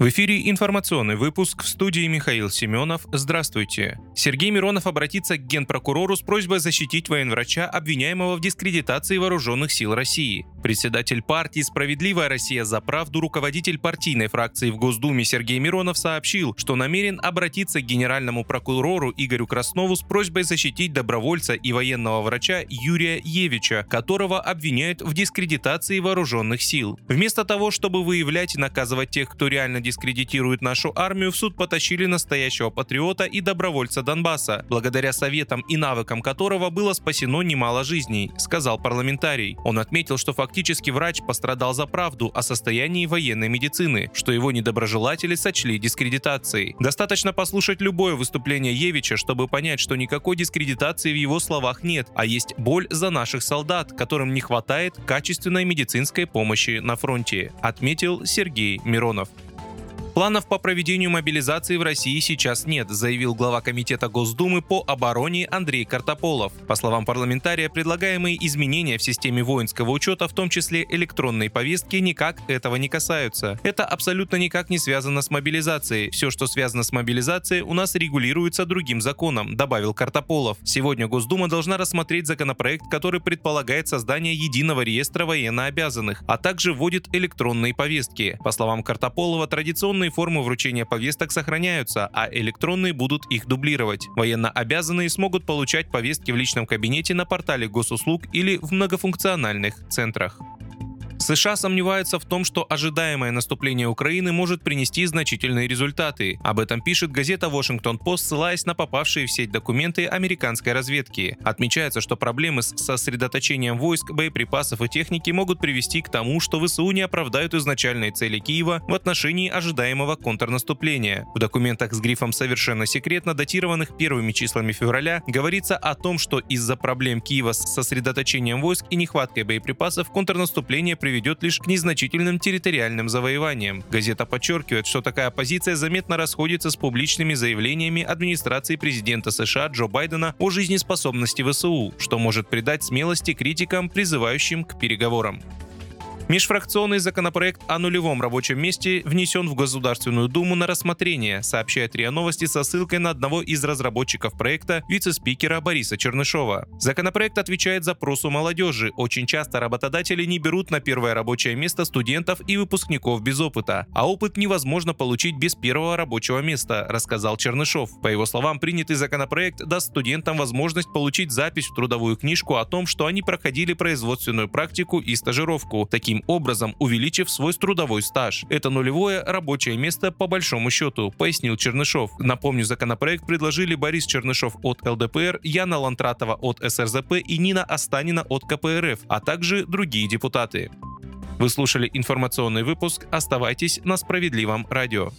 В эфире информационный выпуск в студии Михаил Семенов. Здравствуйте. Сергей Миронов обратится к генпрокурору с просьбой защитить военврача, обвиняемого в дискредитации вооруженных сил России. Председатель партии «Справедливая Россия за правду», руководитель партийной фракции в Госдуме Сергей Миронов сообщил, что намерен обратиться к генеральному прокурору Игорю Краснову с просьбой защитить добровольца и военного врача Юрия Евича, которого обвиняют в дискредитации вооруженных сил. Вместо того, чтобы выявлять и наказывать тех, кто реально дискредитирует нашу армию, в суд потащили настоящего патриота и добровольца Донбасса, благодаря советам и навыкам которого было спасено немало жизней, сказал парламентарий. Он отметил, что фактически врач пострадал за правду о состоянии военной медицины, что его недоброжелатели сочли дискредитацией. Достаточно послушать любое выступление Евича, чтобы понять, что никакой дискредитации в его словах нет, а есть боль за наших солдат, которым не хватает качественной медицинской помощи на фронте, отметил Сергей Миронов. Планов по проведению мобилизации в России сейчас нет, заявил глава Комитета Госдумы по обороне Андрей Картополов. По словам парламентария, предлагаемые изменения в системе воинского учета, в том числе электронной повестки, никак этого не касаются. Это абсолютно никак не связано с мобилизацией. Все, что связано с мобилизацией, у нас регулируется другим законом, добавил Картополов. Сегодня Госдума должна рассмотреть законопроект, который предполагает создание единого реестра военнообязанных, а также вводит электронные повестки. По словам Картополова, традиционно Традиционные формы вручения повесток сохраняются, а электронные будут их дублировать. Военно обязанные смогут получать повестки в личном кабинете на портале госуслуг или в многофункциональных центрах. США сомневаются в том, что ожидаемое наступление Украины может принести значительные результаты. Об этом пишет газета Washington Post, ссылаясь на попавшие в сеть документы американской разведки. Отмечается, что проблемы с сосредоточением войск, боеприпасов и техники могут привести к тому, что ВСУ не оправдают изначальные цели Киева в отношении ожидаемого контрнаступления. В документах с грифом «Совершенно секретно», датированных первыми числами февраля, говорится о том, что из-за проблем Киева с сосредоточением войск и нехваткой боеприпасов контрнаступление приведет приведет лишь к незначительным территориальным завоеваниям. Газета подчеркивает, что такая позиция заметно расходится с публичными заявлениями администрации президента США Джо Байдена о жизнеспособности ВСУ, что может придать смелости критикам, призывающим к переговорам. Межфракционный законопроект о нулевом рабочем месте внесен в Государственную Думу на рассмотрение, сообщает РИА Новости со ссылкой на одного из разработчиков проекта, вице-спикера Бориса Чернышова. Законопроект отвечает запросу молодежи. Очень часто работодатели не берут на первое рабочее место студентов и выпускников без опыта, а опыт невозможно получить без первого рабочего места, рассказал Чернышов. По его словам, принятый законопроект даст студентам возможность получить запись в трудовую книжку о том, что они проходили производственную практику и стажировку. Образом увеличив свой трудовой стаж. Это нулевое рабочее место по большому счету, пояснил Чернышов. Напомню, законопроект предложили Борис Чернышов от ЛДПР, Яна Лантратова от СРЗП и Нина Останина от КПРФ, а также другие депутаты. Вы слушали информационный выпуск. Оставайтесь на справедливом радио.